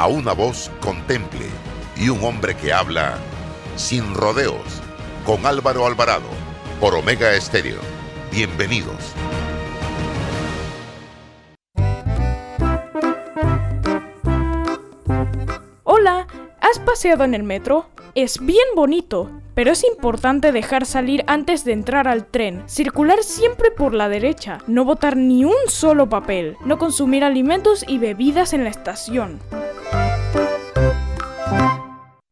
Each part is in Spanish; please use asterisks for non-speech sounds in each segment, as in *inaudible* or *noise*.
a una voz contemple y un hombre que habla sin rodeos con Álvaro Alvarado por Omega Estéreo. Bienvenidos. Hola, ¿has paseado en el metro? Es bien bonito, pero es importante dejar salir antes de entrar al tren, circular siempre por la derecha, no botar ni un solo papel, no consumir alimentos y bebidas en la estación.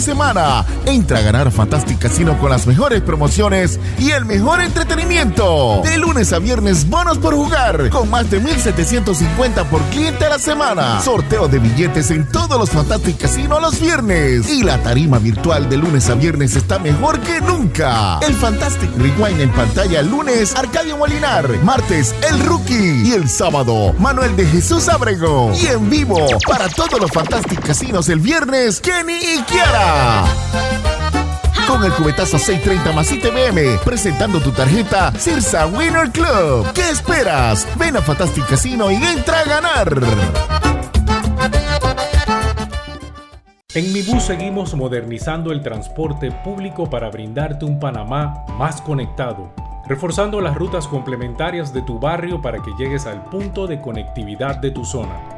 Semana. Entra a ganar Fantastic Casino con las mejores promociones y el mejor entretenimiento. De lunes a viernes, bonos por jugar, con más de 1750 por cliente a la semana. Sorteo de billetes en todos los Fantastic Casino los viernes. Y la tarima virtual de lunes a viernes está mejor que nunca. El Fantastic Rewind en pantalla el lunes, Arcadio Molinar. Martes, El Rookie. Y el sábado, Manuel de Jesús Abrego. Y en vivo, para todos los Fantastic Casinos el viernes, Kenny y Kiara. Con el cubetazo 630 más ITBM, presentando tu tarjeta Cirsa Winner Club. ¿Qué esperas? Ven a Fantastic Casino y entra a ganar. En Mi Bus seguimos modernizando el transporte público para brindarte un Panamá más conectado, reforzando las rutas complementarias de tu barrio para que llegues al punto de conectividad de tu zona.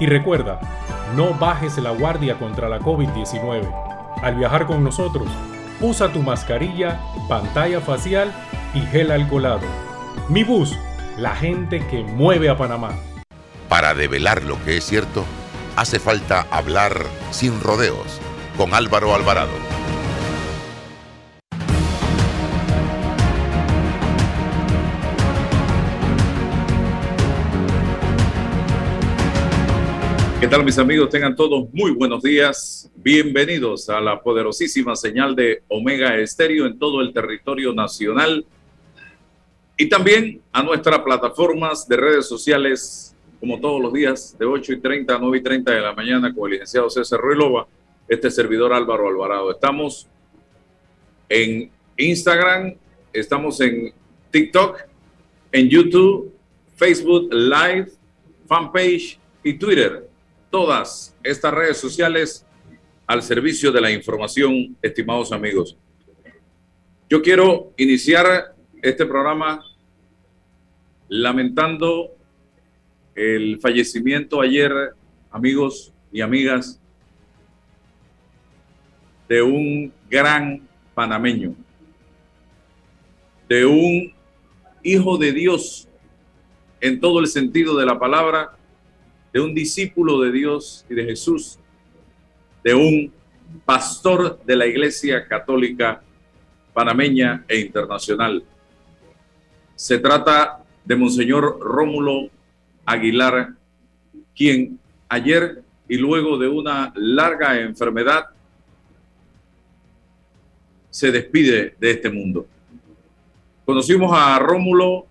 Y recuerda, no bajes la guardia contra la COVID-19. Al viajar con nosotros, Usa tu mascarilla, pantalla facial y gel alcoholado. Mi bus, la gente que mueve a Panamá. Para develar lo que es cierto, hace falta hablar sin rodeos con Álvaro Alvarado. ¿Qué tal mis amigos? Tengan todos muy buenos días. Bienvenidos a la poderosísima señal de Omega Estéreo en todo el territorio nacional y también a nuestras plataformas de redes sociales como todos los días de 8 y 30 a 9 y 30 de la mañana con el licenciado César Ruilova, este servidor Álvaro Alvarado. Estamos en Instagram, estamos en TikTok, en YouTube, Facebook Live, fanpage y Twitter todas estas redes sociales al servicio de la información, estimados amigos. Yo quiero iniciar este programa lamentando el fallecimiento ayer, amigos y amigas, de un gran panameño, de un hijo de Dios en todo el sentido de la palabra, de un discípulo de Dios y de Jesús, de un pastor de la Iglesia Católica panameña e internacional. Se trata de Monseñor Rómulo Aguilar, quien ayer y luego de una larga enfermedad se despide de este mundo. Conocimos a Rómulo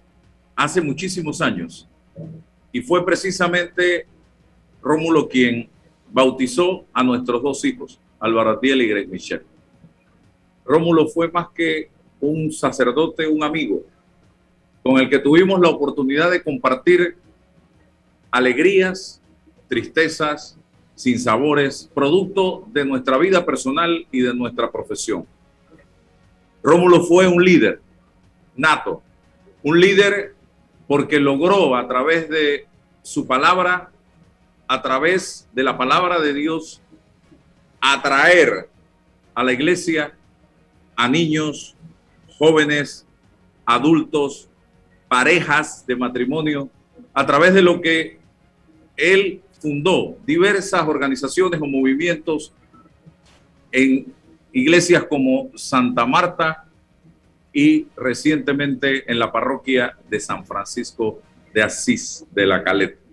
hace muchísimos años y fue precisamente Rómulo quien bautizó a nuestros dos hijos, Álvaro Atiel y Greg Michel. Rómulo fue más que un sacerdote, un amigo, con el que tuvimos la oportunidad de compartir alegrías, tristezas, sinsabores, producto de nuestra vida personal y de nuestra profesión. Rómulo fue un líder nato, un líder porque logró a través de su palabra, a través de la palabra de Dios, atraer a la iglesia a niños, jóvenes, adultos, parejas de matrimonio, a través de lo que él fundó diversas organizaciones o movimientos en iglesias como Santa Marta y recientemente en la parroquia de San Francisco de Asís de la Caleta.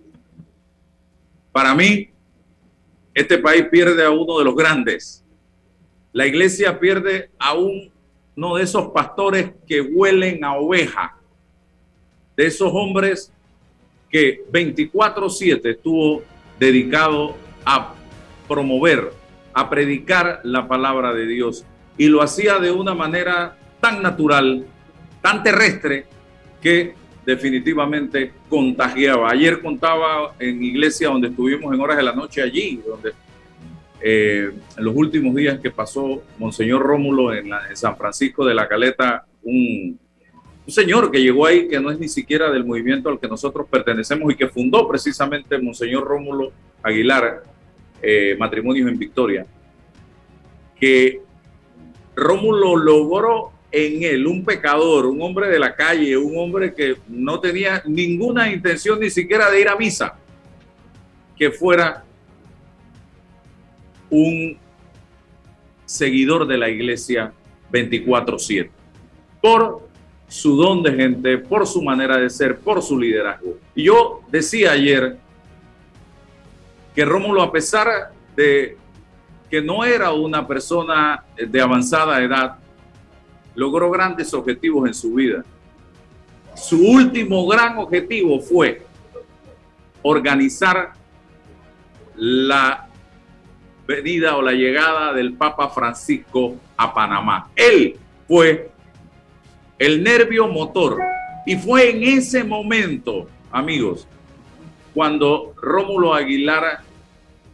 Para mí, este país pierde a uno de los grandes. La iglesia pierde a uno de esos pastores que huelen a oveja, de esos hombres que 24/7 estuvo dedicado a promover, a predicar la palabra de Dios. Y lo hacía de una manera tan natural, tan terrestre, que definitivamente contagiaba. Ayer contaba en iglesia donde estuvimos en horas de la noche allí, donde eh, en los últimos días que pasó Monseñor Rómulo en, San Francisco de la Caleta, un, un señor que llegó ahí que no es ni siquiera del movimiento al que nosotros pertenecemos y que fundó precisamente Monseñor Rómulo Aguilar, eh, Matrimonios en Victoria, que Rómulo logró en él un pecador, un hombre de la calle, un hombre que no tenía ninguna intención ni siquiera de ir a misa, que fuera un seguidor de la iglesia 24/7, por su don de gente, por su manera de ser, por su liderazgo. Y yo decía ayer que Rómulo, a pesar de que no era una persona de avanzada edad, logró grandes objetivos en su vida. Su último gran objetivo fue organizar la venida o la llegada del Papa Francisco a Panamá. Él fue el nervio motor. Y fue en ese momento, amigos, cuando Rómulo Aguilar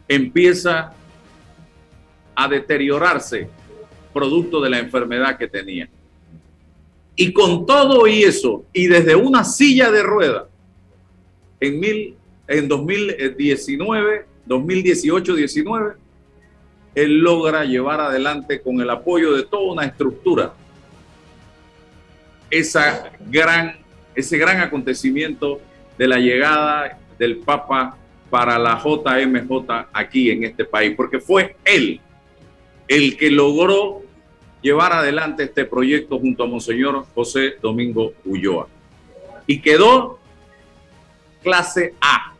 empieza a deteriorarse producto de la enfermedad que tenía. Y con todo y eso, y desde una silla de rueda, en, mil, en 2019, 2018-19, él logra llevar adelante con el apoyo de toda una estructura esa gran, ese gran acontecimiento de la llegada del Papa para la JMJ aquí en este país, porque fue él el que logró llevar adelante este proyecto junto a Monseñor José Domingo Ulloa. Y quedó clase A.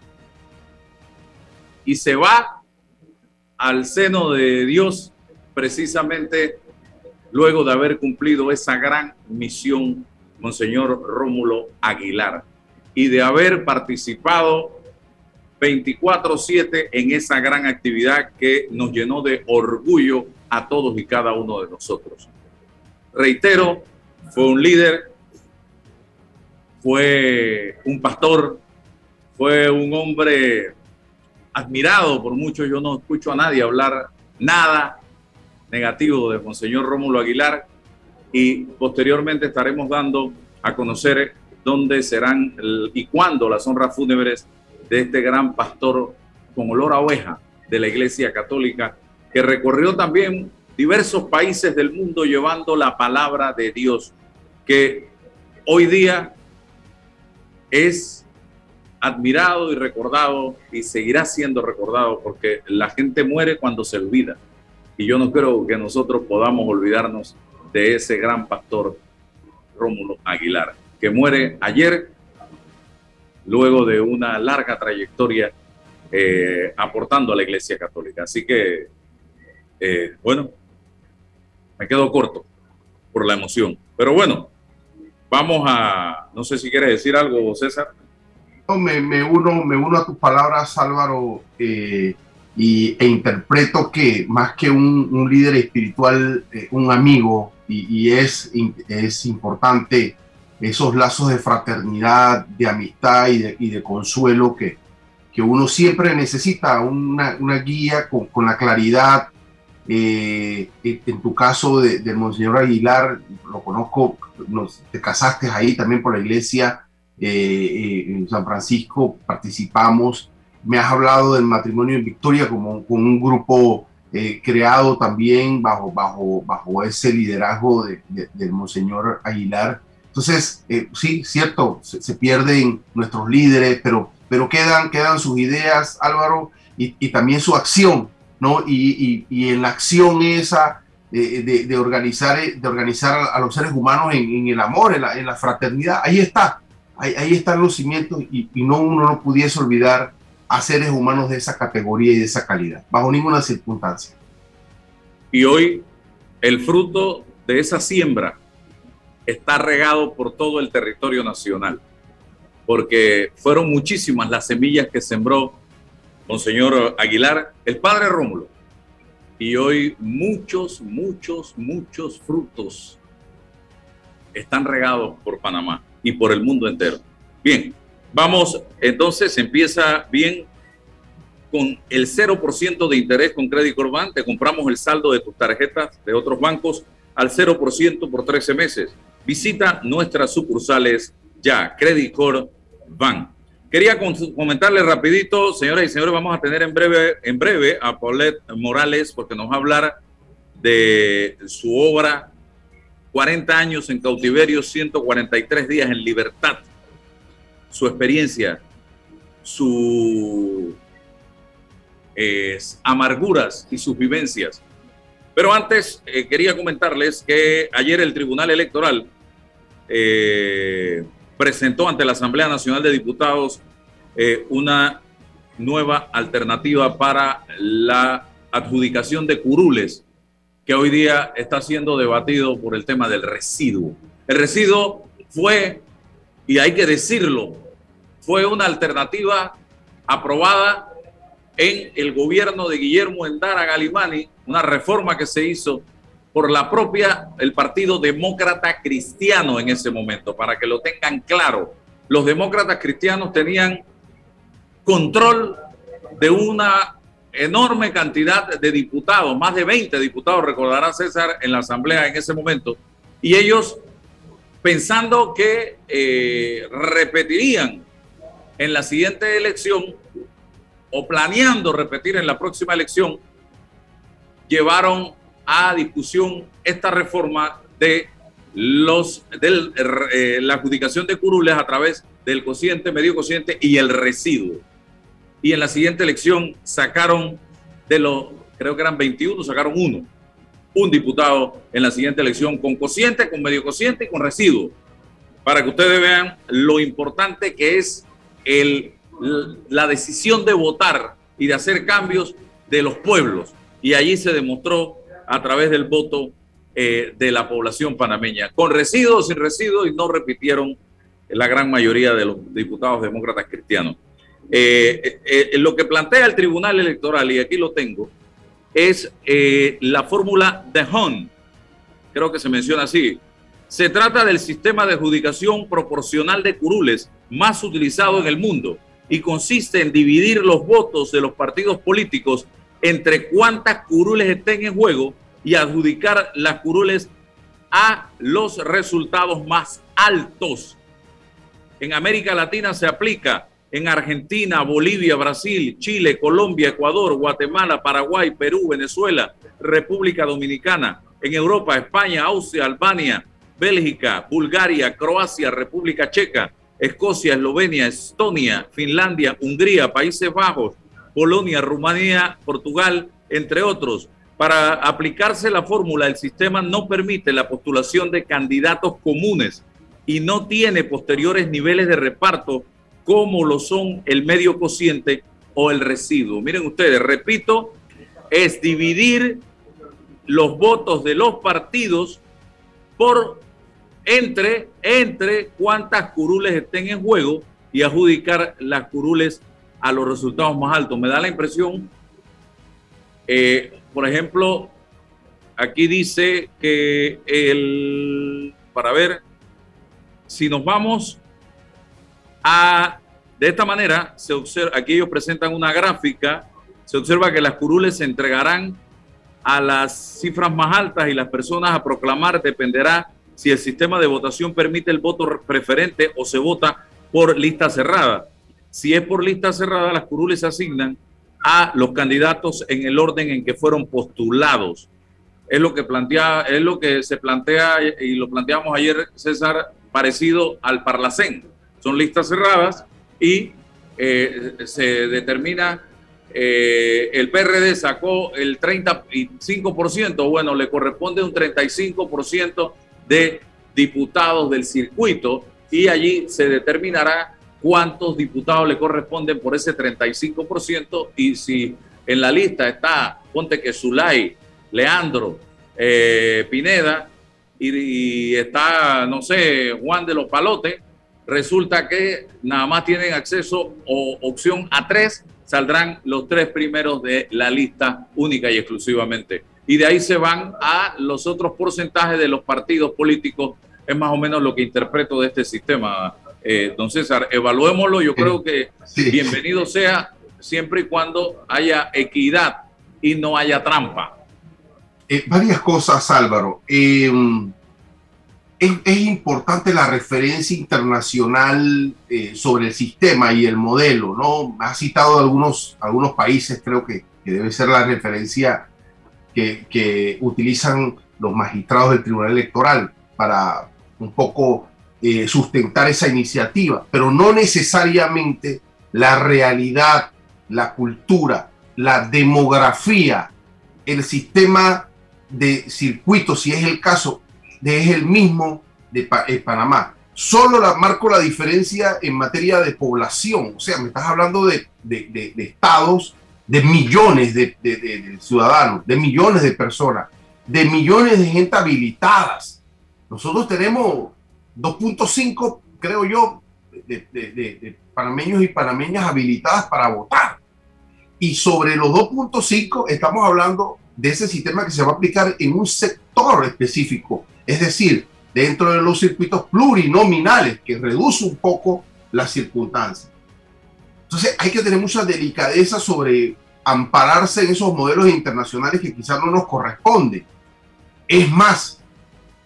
Y se va al seno de Dios precisamente luego de haber cumplido esa gran misión, Monseñor Rómulo Aguilar, y de haber participado 24/7 en esa gran actividad que nos llenó de orgullo a todos y cada uno de nosotros. Reitero, fue un líder, fue un pastor, fue un hombre admirado por muchos. Yo no escucho a nadie hablar nada negativo de Monseñor Rómulo Aguilar y posteriormente estaremos dando a conocer dónde serán y cuándo las honras fúnebres de este gran pastor con olor a oveja de la Iglesia Católica que recorrió también diversos países del mundo llevando la palabra de Dios que hoy día es admirado y recordado y seguirá siendo recordado porque la gente muere cuando se olvida y yo no creo que nosotros podamos olvidarnos de ese gran pastor Rómulo Aguilar, que muere ayer luego de una larga trayectoria eh, aportando a la Iglesia Católica. Así que, eh, bueno, me quedo corto por la emoción. Pero bueno, vamos a, no sé si quieres decir algo, César. me, uno, me uno a tus palabras, Álvaro, eh, y, e interpreto que más que un, líder espiritual, eh, un amigo, y, es, es importante esos lazos de fraternidad, de amistad y de, consuelo que, que uno siempre necesita, una, guía con, la claridad. Eh, en tu caso del Monseñor Aguilar, lo conozco, te casaste ahí también por la iglesia eh, en San Francisco, participamos me has hablado del matrimonio en Victoria como con un grupo eh, creado también bajo, bajo, bajo ese liderazgo de, del Monseñor Aguilar. Entonces, eh, sí, cierto, se, pierden nuestros líderes, pero, pero quedan, quedan sus ideas, Álvaro, y, y también su acción, ¿no? Y, en la acción esa de, de, organizar, de organizar a los seres humanos en, el amor, en la, en la, fraternidad, ahí está, ahí, ahí están los cimientos y, y no uno no pudiese olvidar a seres humanos de esa categoría y de esa calidad, bajo ninguna circunstancia. Y hoy el fruto de esa siembra está regado por todo el territorio nacional, porque fueron muchísimas las semillas que sembró Monseñor Aguilar, el padre Rómulo, y hoy muchos, muchos, muchos frutos están regados por Panamá y por el mundo entero. Bien, Vamos, entonces empieza bien con el 0% de interés con Credit Corban. Te compramos el saldo de tus tarjetas de otros bancos al 0% por 13 meses. Visita nuestras sucursales ya, Credit Bank. Quería comentarle rapidito, señoras y señores, vamos a tener en breve, en breve a Paulette Morales porque nos va a hablar de su obra 40 años en cautiverio, 143 días en libertad su experiencia, sus amarguras y sus vivencias. Pero antes eh, quería comentarles que ayer el Tribunal Electoral eh, presentó ante la Asamblea Nacional de Diputados eh, una nueva alternativa para la adjudicación de curules que hoy día está siendo debatido por el tema del residuo. El residuo fue, y hay que decirlo, fue una alternativa aprobada en el gobierno de Guillermo Endara Galimani, una reforma que se hizo por la propia, el Partido Demócrata Cristiano en ese momento, para que lo tengan claro. Los demócratas cristianos tenían control de una enorme cantidad de diputados, más de 20 diputados, recordará César, en la Asamblea en ese momento, y ellos pensando que eh, repetirían en la siguiente elección o planeando repetir en la próxima elección, llevaron a discusión esta reforma de los de eh, la adjudicación de curules a través del cociente, medio cociente y el residuo. Y en la siguiente elección sacaron de los, creo que eran 21, sacaron uno, un diputado en la siguiente elección con cociente, con medio cociente y con residuo. Para que ustedes vean lo importante que es el, la decisión de votar y de hacer cambios de los pueblos. Y allí se demostró a través del voto eh, de la población panameña, con residuos, sin residuos, y no repitieron la gran mayoría de los diputados demócratas cristianos. Eh, eh, lo que plantea el Tribunal Electoral, y aquí lo tengo, es la fórmula de Hunt, creo que se menciona así, se trata del sistema de adjudicación proporcional de curules más utilizado en el mundo y consiste en dividir los votos de los partidos políticos entre cuántas curules estén en juego y adjudicar las curules a los resultados más altos. En América Latina se aplica en Argentina, Bolivia, Brasil, Chile, Colombia, Ecuador, Guatemala, Paraguay, Perú, Venezuela, República Dominicana, en Europa, España, Austria, Albania, Bélgica, Bulgaria, Croacia, República Checa, Escocia, Eslovenia, Estonia, Finlandia, Hungría, Países Bajos, Polonia, Rumanía, Portugal, entre otros. Para aplicarse la fórmula, el sistema no permite la postulación de candidatos comunes y no tiene posteriores niveles de reparto como lo son el medio cociente o el residuo. Miren ustedes, repito, es dividir los votos de los partidos por entre, entre cuántas curules estén en juego y adjudicar las curules a los resultados más altos. Me da la impresión, eh, por ejemplo, aquí dice que el, para ver, si nos vamos a, de esta manera, se observa, aquí ellos presentan una gráfica, se observa que las curules se entregarán a las cifras más altas y las personas a proclamar dependerá si el sistema de votación permite el voto preferente o se vota por lista cerrada. Si es por lista cerrada, las curules se asignan a los candidatos en el orden en que fueron postulados. Es lo que plantea, es lo que se plantea y lo planteamos ayer, César, parecido al Parlacén. Son listas cerradas y eh, se determina eh, el PRD sacó el 35%, bueno, le corresponde un 35% de diputados del circuito y allí se determinará cuántos diputados le corresponden por ese 35% y si en la lista está, ponte que Zulay, Leandro, eh, Pineda y, está, no sé, Juan de los Palotes, resulta que nada más tienen acceso o opción a tres, saldrán los tres primeros de la lista única y exclusivamente. Y de ahí se van a los otros porcentajes de los partidos políticos. Es más o menos lo que interpreto de este sistema, eh, don César. Evaluémoslo, yo creo que *laughs* bienvenido sea siempre y cuando haya equidad y no haya trampa. Eh, varias cosas, Álvaro. Eh, es, importante la referencia internacional eh, sobre el sistema y el modelo, ¿no? Ha citado algunos, algunos países, creo que, debe ser la referencia que, utilizan los magistrados del Tribunal Electoral para un poco eh, sustentar esa iniciativa, pero no necesariamente la realidad, la cultura, la demografía, el sistema de circuitos, si es el caso, es el mismo de eh, Panamá. Solo la, marco la diferencia en materia de población. O sea, me estás hablando de, estados, de millones de, ciudadanos, de millones de personas, de millones de gente habilitadas. Nosotros tenemos 2.5, creo yo, de, panameños y panameñas habilitadas para votar. Y sobre los 2.5 estamos hablando de ese sistema que se va a aplicar en un sector específico es decir, dentro de los circuitos plurinominales, que reduce un poco las circunstancias. Entonces hay que tener mucha delicadeza sobre ampararse en esos modelos internacionales que quizás no nos corresponden. Es más,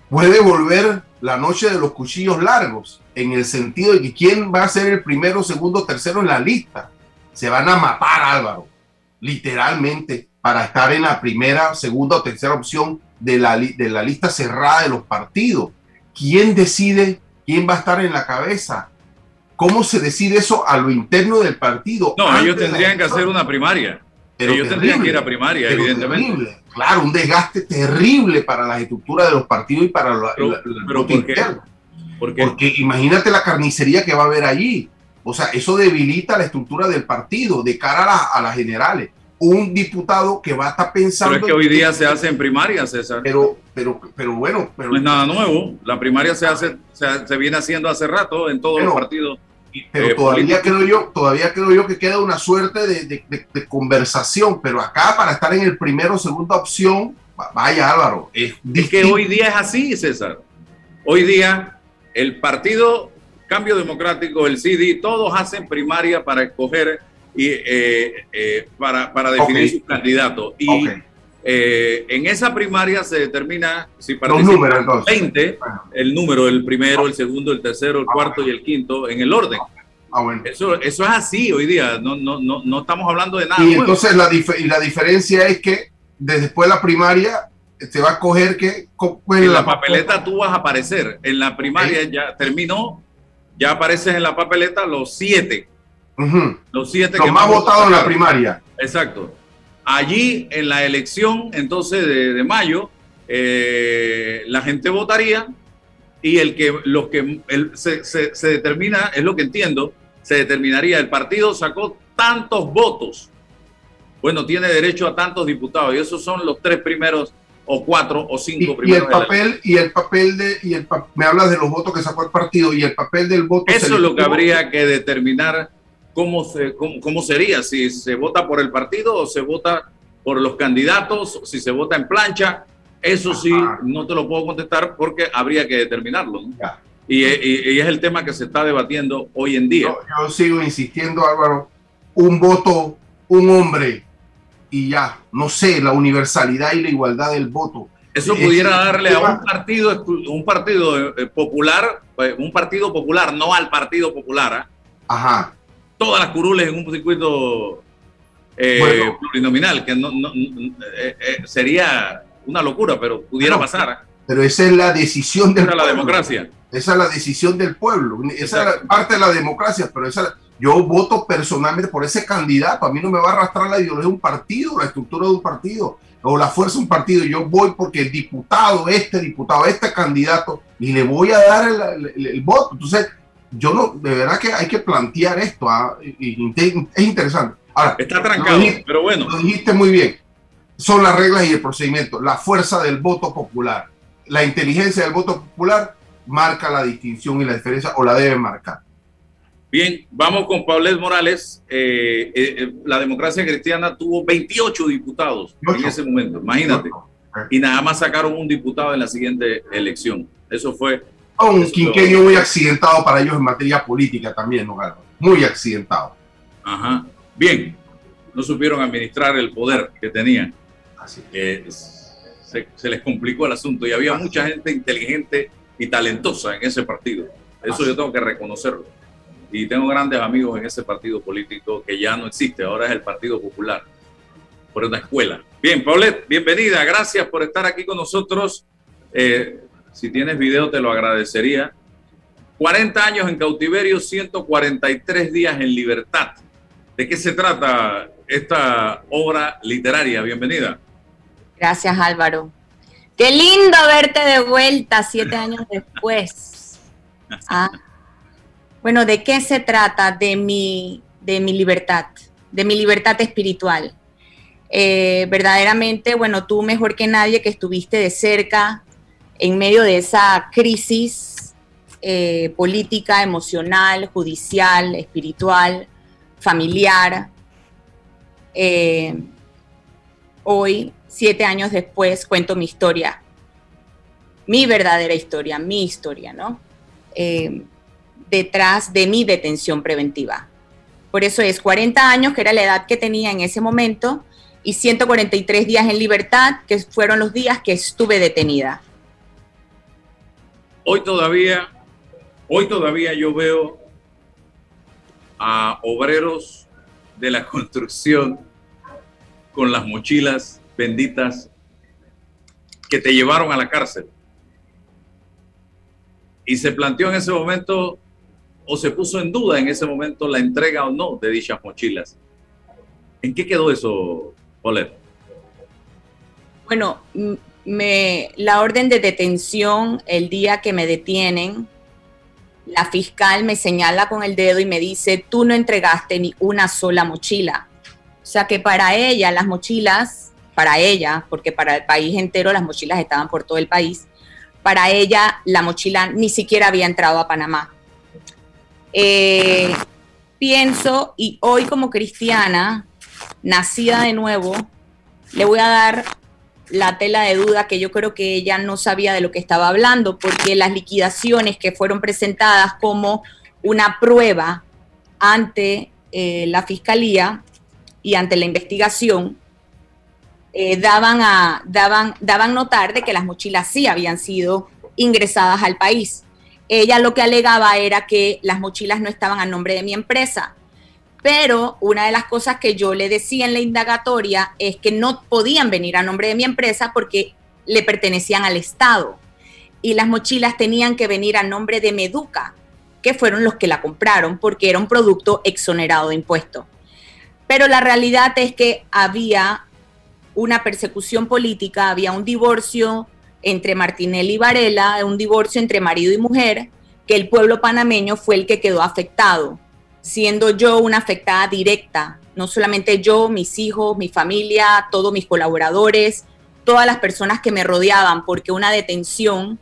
puede volver la noche de los cuchillos largos, en el sentido de que quién va a ser el primero, segundo, tercero en la lista. Se van a matar, Álvaro, literalmente, para estar en la primera, segunda o tercera opción de la, de la lista cerrada de los partidos. ¿Quién decide quién va a estar en la cabeza? ¿Cómo se decide eso a lo interno del partido? No, ellos tendrían que hacer una primaria. Pero ellos tendrían que ir a primaria, evidentemente. Claro, un desgaste terrible para la estructura de los partidos y para la, pero, Porque imagínate la carnicería que va a haber allí. O sea, eso debilita la estructura del partido de cara a, a las generales un diputado que va a estar pensando. Pero es que hoy día se hace en primaria, César. Pero, pero, pero bueno. Pero, no es nada nuevo. La primaria se hace, se, viene haciendo hace rato en todos los partidos. Pero eh, todavía creo yo, todavía creo yo que queda una suerte de, conversación. Pero acá para estar en el primero o segunda opción, vaya Álvaro. Es, es que hoy día es así, César. Hoy día el partido Cambio Democrático, el CD, todos hacen primaria para escoger y, eh, eh, para, para, definir su candidato. Y eh, en esa primaria se determina si participan 20, el número, el primero, el segundo, el tercero, el cuarto y el quinto, en el orden. Ah, bueno. eso, eso es así hoy día, no, no, no, no estamos hablando de nada. Y entonces la, y la diferencia es que después de la primaria se va a coger que... En la, papeleta tú vas a aparecer, en la primaria ya terminó, ya apareces en la papeleta los siete los siete que más votados en la primaria. Exacto. Allí en la elección, entonces de, mayo, eh, la gente votaría y el que los que se, se, determina, es lo que entiendo, se determinaría, el partido sacó tantos votos, bueno, tiene derecho a tantos diputados y esos son los tres primeros o cuatro o cinco y, primeros. Y el papel, y el papel de, y el, me hablas de los votos que sacó el partido y el papel del voto. Eso es lo que habría que determinar cómo, se, cómo, sería, si se vota por el partido o se vota por los candidatos, si se vota en plancha. Eso sí, no te lo puedo contestar porque habría que determinarlo. Y, es el tema que se está debatiendo hoy en día. yo sigo insistiendo, Álvaro, un voto, un hombre y ya, no sé, la universalidad y la igualdad del voto. Eso pudiera darle a un partido, un partido eh, popular, eh, un partido popular, no al partido popular. ¿ah? Ajá. Todas las curules en un circuito eh, plurinominal, que no, sería una locura, pero pudiera pasar. ¿ah? Pero esa es la decisión del esa la democracia. Esa es la decisión del pueblo. Esa es parte de la democracia, pero esa yo voto personalmente por ese candidato. A mí no me va a arrastrar la ideología de un partido, la estructura de un partido o la fuerza de un partido. Yo voy porque el diputado, este diputado, este candidato, y le voy a dar el, voto. Entonces, yo no, de verdad que hay que plantear esto. ¿ah? es interesante. Ahora, está trancado, pero bueno. Lo dijiste muy bien. Son las reglas y el procedimiento. La fuerza del voto popular, la inteligencia del voto popular marca la distinción y la diferencia o la debe marcar. Bien, vamos con Paulés Morales. Eh, eh, eh, la democracia cristiana tuvo 28 diputados en ese momento, imagínate. Y nada más sacaron un diputado en la siguiente elección. Eso fue... un quinquenio muy accidentado para ellos en materia política también, ¿no? Muy accidentado. Ajá. Bien, no supieron administrar el poder que tenían. Así. se, se, les complicó el asunto y había mucha gente inteligente y talentosa en ese partido. Eso yo tengo que reconocerlo y tengo grandes amigos en ese partido político que ya no existe, ahora es el Partido Popular, por una escuela. Bien, Paulette, bienvenida, gracias por estar aquí con nosotros. Eh, si tienes video te lo agradecería. 40 años en cautiverio, 143 días en libertad. ¿De qué se trata esta obra literaria? Bienvenida. Gracias Álvaro. Qué lindo verte de vuelta siete años después. *laughs* Ah, bueno, ¿de qué se trata? De mi, de mi libertad, de mi libertad espiritual. Eh, verdaderamente, bueno, tú mejor que nadie que estuviste de cerca en medio de esa crisis eh, política, emocional, judicial, espiritual, familiar. Eh, hoy, siete años después, cuento mi historia, mi verdadera historia, mi historia, ¿no? detrás de mi detención preventiva. Por eso es 40 años, que era la edad que tenía en ese momento, y 143 días en libertad, que fueron los días que estuve detenida. Hoy todavía, hoy todavía yo veo a obreros de la *laughs* construcción con las mochilas benditas que te llevaron a la cárcel. Y se planteó en ese momento o se puso en duda en ese momento la entrega o no de dichas mochilas. ¿En qué quedó eso, Polet? Bueno, me, la orden de detención, el día que me detienen, la fiscal me señala con el dedo y me dice, tú no entregaste ni una sola mochila. O sea que para ella las mochilas, para ella, porque para el país entero las mochilas estaban por todo el país, para ella la mochila ni siquiera había entrado a Panamá. Eh, pienso, y hoy como cristiana, nacida de nuevo, le voy a dar la tela de duda que yo creo que ella no sabía de lo que estaba hablando, porque las liquidaciones que fueron presentadas como una prueba ante eh, la fiscalía y ante la investigación, eh, daban, a, daban, daban notar de que las mochilas sí habían sido ingresadas al país. Ella lo que alegaba era que las mochilas no estaban a nombre de mi empresa. Pero una de las cosas que yo le decía en la indagatoria es que no podían venir a nombre de mi empresa porque le pertenecían al Estado. Y las mochilas tenían que venir a nombre de Meduca, que fueron los que la compraron porque era un producto exonerado de impuestos. Pero la realidad es que había una persecución política, había un divorcio entre Martinelli y Varela, un divorcio entre marido y mujer, que el pueblo panameño fue el que quedó afectado, siendo yo una afectada directa, no solamente yo, mis hijos, mi familia, todos mis colaboradores, todas las personas que me rodeaban, porque una detención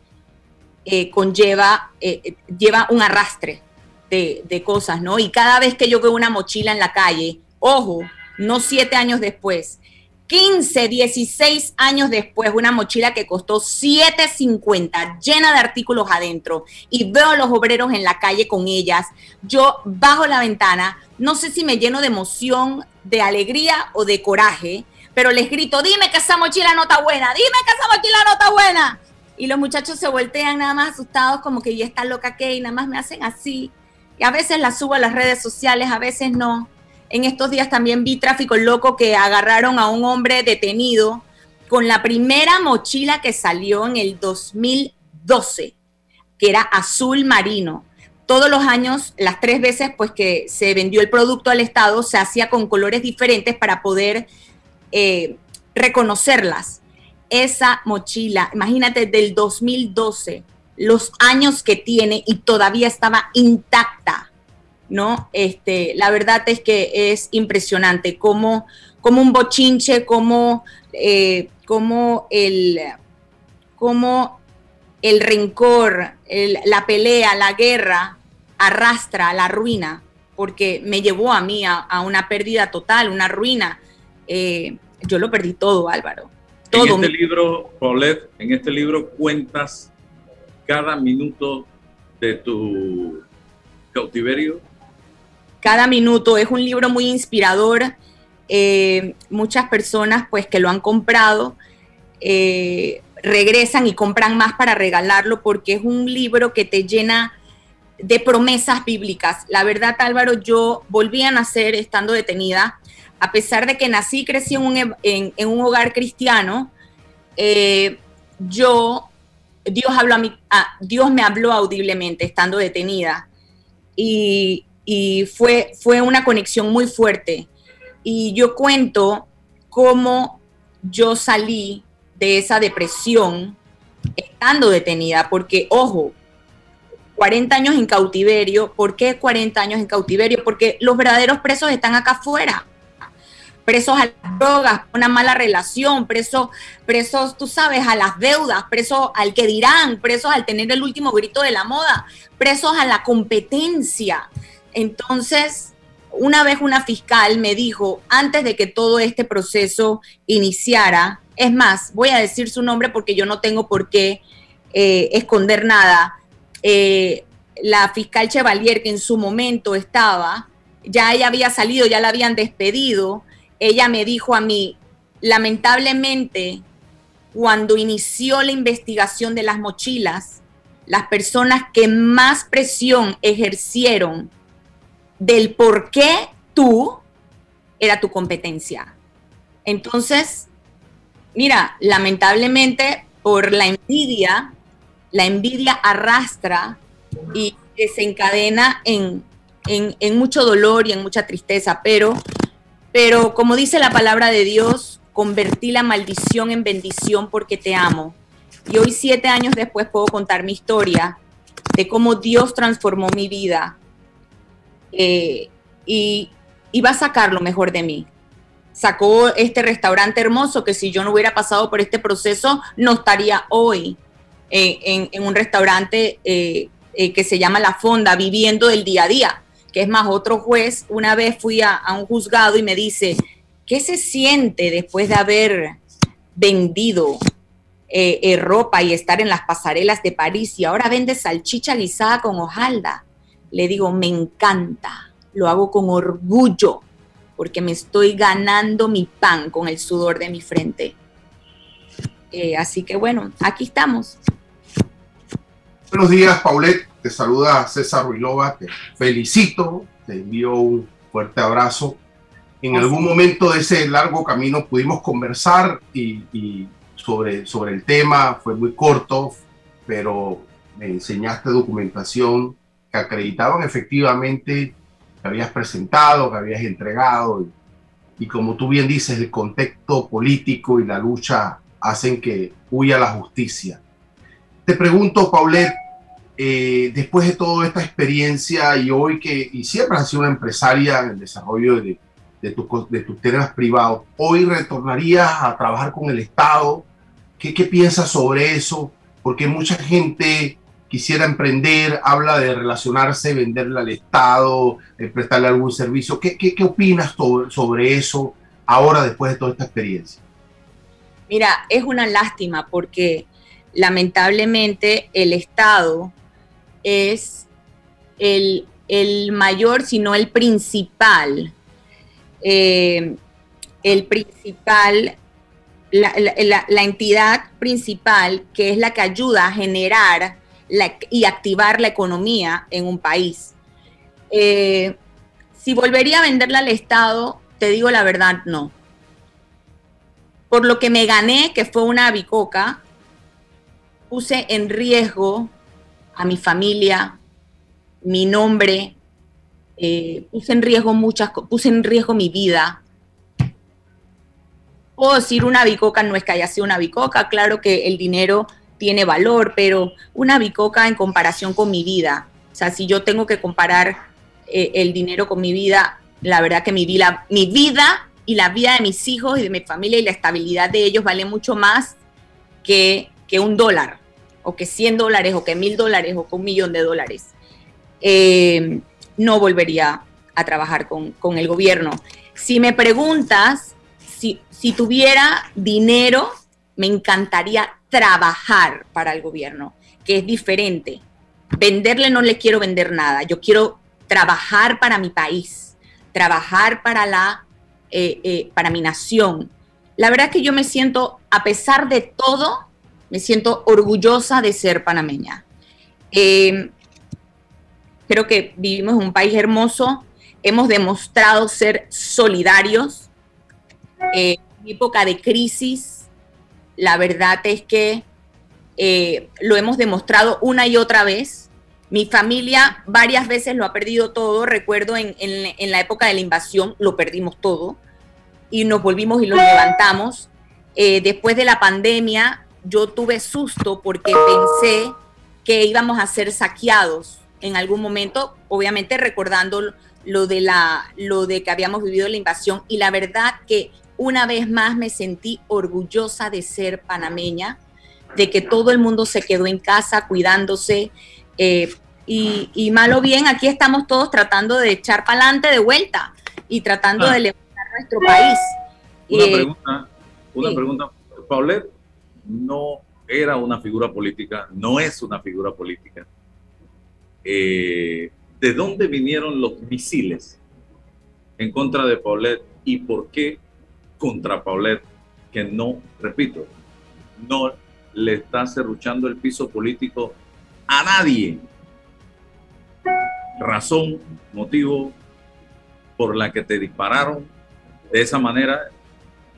eh, conlleva, eh, lleva un arrastre de, de cosas, ¿no? Y cada vez que yo veo una mochila en la calle, ojo, no siete años después, 15, 16 años después, una mochila que costó 7.50, llena de artículos adentro, y veo a los obreros en la calle con ellas, yo bajo la ventana, no sé si me lleno de emoción, de alegría o de coraje, pero les grito, dime que esa mochila no está buena, dime que esa mochila no está buena. Y los muchachos se voltean nada más asustados, como que ya está loca que, y nada más me hacen así. Y a veces la subo a las redes sociales, a veces no en estos días también vi tráfico loco que agarraron a un hombre detenido con la primera mochila que salió en el 2012, que era azul marino. Todos los años, las tres veces pues que se vendió el producto al Estado, se hacía con colores diferentes para poder eh, reconocerlas. Esa mochila, imagínate, del 2012, los años que tiene y todavía estaba intacta ¿no? Este, la verdad es que es impresionante cómo, como un bochinche, como, eh, el, como el rencor, la pelea, la guerra arrastra a la ruina, porque me llevó a mí a, una pérdida total, una ruina. Eh, yo lo perdí todo, Álvaro. Todo. En este libro, Paulette, en este libro cuentas cada minuto de tu cautiverio cada minuto. Es un libro muy inspirador. Eh, muchas personas pues que lo han comprado eh, regresan y compran más para regalarlo porque es un libro que te llena de promesas bíblicas. La verdad, Álvaro, yo volví a nacer estando detenida, a pesar de que nací y crecí en un, hogar cristiano, eh, yo, Dios, habló a mí, Dios me habló audiblemente estando detenida. Y, y fue, fue una conexión muy fuerte. Y yo cuento cómo yo salí de esa depresión estando detenida, porque, ojo, 40 años en cautiverio, ¿por qué 40 años en cautiverio? Porque los verdaderos presos están acá afuera, presos a las drogas, una mala relación, presos, presos, tú sabes, a las deudas, presos al que dirán, presos al tener el último grito de la moda, presos a la competencia. Entonces, una vez una fiscal me dijo, antes de que todo este proceso iniciara, es más, voy a decir su nombre porque yo no tengo por qué eh, esconder nada, eh, la fiscal Chevalier, que en su momento estaba, ya ella había salido, ya la habían despedido, ella me dijo a mí, lamentablemente, cuando inició la investigación de las mochilas, las personas que más presión ejercieron del por qué tú era tu competencia. Entonces, mira, lamentablemente por la envidia, la envidia arrastra y desencadena en, en, mucho dolor y en mucha tristeza, pero, pero como dice la palabra de Dios, convertí la maldición en bendición porque te amo. Y hoy, siete años después, puedo contar mi historia de cómo Dios transformó mi vida eh, y, va a sacar lo mejor de mí. Sacó este restaurante hermoso que si yo no hubiera pasado por este proceso, no estaría hoy en, un restaurante eh, eh, que se llama La Fonda, viviendo el día a día. Que es más, otro juez, una vez fui a, un juzgado y me dice, ¿qué se siente después de haber vendido ropa y estar en las pasarelas de París y ahora vende salchicha guisada con hojalda? Le digo, me encanta, lo hago con orgullo, porque me estoy ganando mi pan con el sudor de mi frente. Eh, así que bueno, aquí estamos. Buenos días, Paulette. Te saluda César Ruilova. Te felicito. Te envío un fuerte abrazo. En algún momento de ese largo camino pudimos conversar y, sobre, sobre el tema. Fue muy corto, pero me enseñaste documentación que acreditaban efectivamente que habías presentado, que habías entregado. Y, como tú bien dices, el contexto político y la lucha hacen que huya la justicia. Te pregunto, Paulette, eh, después de toda esta experiencia y hoy que y siempre has sido una empresaria en el desarrollo de, de, de tus temas privados, ¿hoy retornarías a trabajar con el Estado ¿Qué, qué piensas sobre eso? Porque mucha gente quisiera emprender, habla de relacionarse, venderle al Estado, prestarle algún servicio. ¿Qué, qué, qué opinas sobre, eso ahora después de toda esta experiencia? Mira, es una lástima porque lamentablemente el Estado es el, el mayor, si no el principal, eh, el principal, la, entidad principal que es la que ayuda a generar y activar la economía en un país. Eh, si volvería a venderla al Estado, te digo la verdad, no. Por lo que me gané, que fue una bicoca, puse en riesgo a mi familia, mi nombre, eh, puse en riesgo muchas puse en riesgo mi vida. Puedo decir una bicoca, no es que haya sido una bicoca, claro que el dinero tiene valor, pero una bicoca en comparación con mi vida. O sea, si yo tengo que comparar eh, el dinero con mi vida, la verdad que mi vida, mi vida y la vida de mis hijos y de mi familia y la estabilidad de ellos vale mucho más que, que un dólar, o que 100 dólares, o que mil dólares, o que un millón de dólares. Eh, no volvería a trabajar con, con, el gobierno. Si me preguntas, si, si tuviera dinero, me encantaría trabajar para el gobierno, que es diferente. Venderle no le quiero vender nada, yo quiero trabajar para mi país, trabajar para, la, eh, eh, para mi nación. La verdad que yo me siento, a pesar de todo, me siento orgullosa de ser panameña. Eh, creo que vivimos en un país hermoso, hemos demostrado ser solidarios. En época de crisis, la verdad es que eh, lo hemos demostrado una y otra vez. Mi familia varias veces lo ha perdido todo. Recuerdo en, la época de la invasión lo perdimos todo y nos volvimos y lo levantamos. Eh, después de la pandemia yo tuve susto porque pensé que íbamos a ser saqueados en algún momento, obviamente recordando lo de la lo de que habíamos vivido la invasión y la verdad que una vez más me sentí orgullosa de ser panameña, de que todo el mundo se quedó en casa cuidándose eh, y, y malo bien aquí estamos todos tratando de echar para adelante de vuelta y tratando ah. de levantar nuestro país. Una eh, pregunta, una sí. pregunta, Paulette no era una figura política, no es una figura política. Eh, ¿De dónde vinieron los misiles en contra de Paulette y por qué contra Paulette? Que no, repito, no le está cerruchando el piso político a nadie. Razón, motivo por la que te dispararon de esa manera,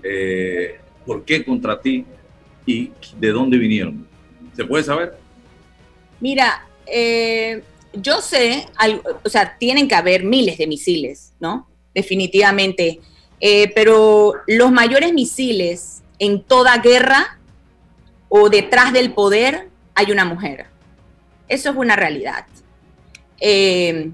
eh, ¿por qué contra ti? y de dónde vinieron. ¿Se puede saber? Mira, eh, yo sé, o sea, tienen que haber miles de misiles, ¿no? Definitivamente. Eh, pero los mayores misiles en toda guerra o detrás del poder hay una mujer. Eso es una realidad. Eh,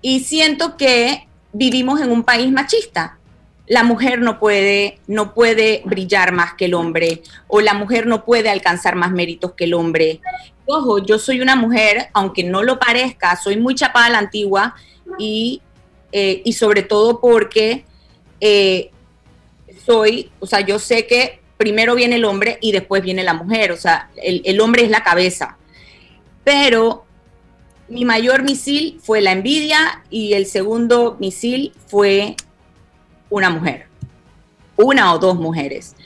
y siento que vivimos en un país machista la mujer no puede, no puede brillar más que el hombre o la mujer no puede alcanzar más méritos que el hombre. Ojo, yo soy una mujer, aunque no lo parezca, soy muy chapada a la antigua y, eh, y sobre todo porque eh, soy, o sea, yo sé que primero viene el hombre y después viene la mujer, o sea, el, el hombre es la cabeza. Pero mi mayor misil fue la envidia y el segundo misil fue una mujer, una o dos mujeres.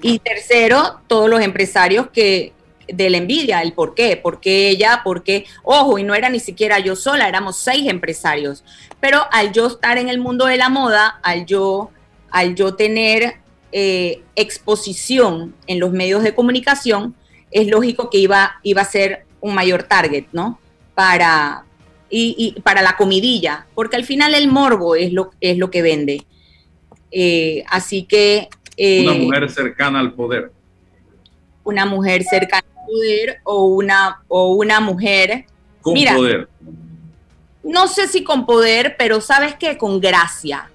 Y tercero, todos los empresarios que de la envidia, el por qué, por qué ella, por qué, ojo, y no era ni siquiera yo sola, éramos seis empresarios. Pero al yo estar en el mundo de la moda, al yo, al yo tener eh, exposición en los medios de comunicación, es lógico que iba, iba a ser un mayor target, ¿no? Para, y, y, para la comidilla, porque al final el morbo es lo, es lo que vende. Eh, así que... Eh, una mujer cercana al poder. Una mujer cercana poder o una, o una mujer... Con mira, poder. No sé si con poder, pero sabes que con gracia,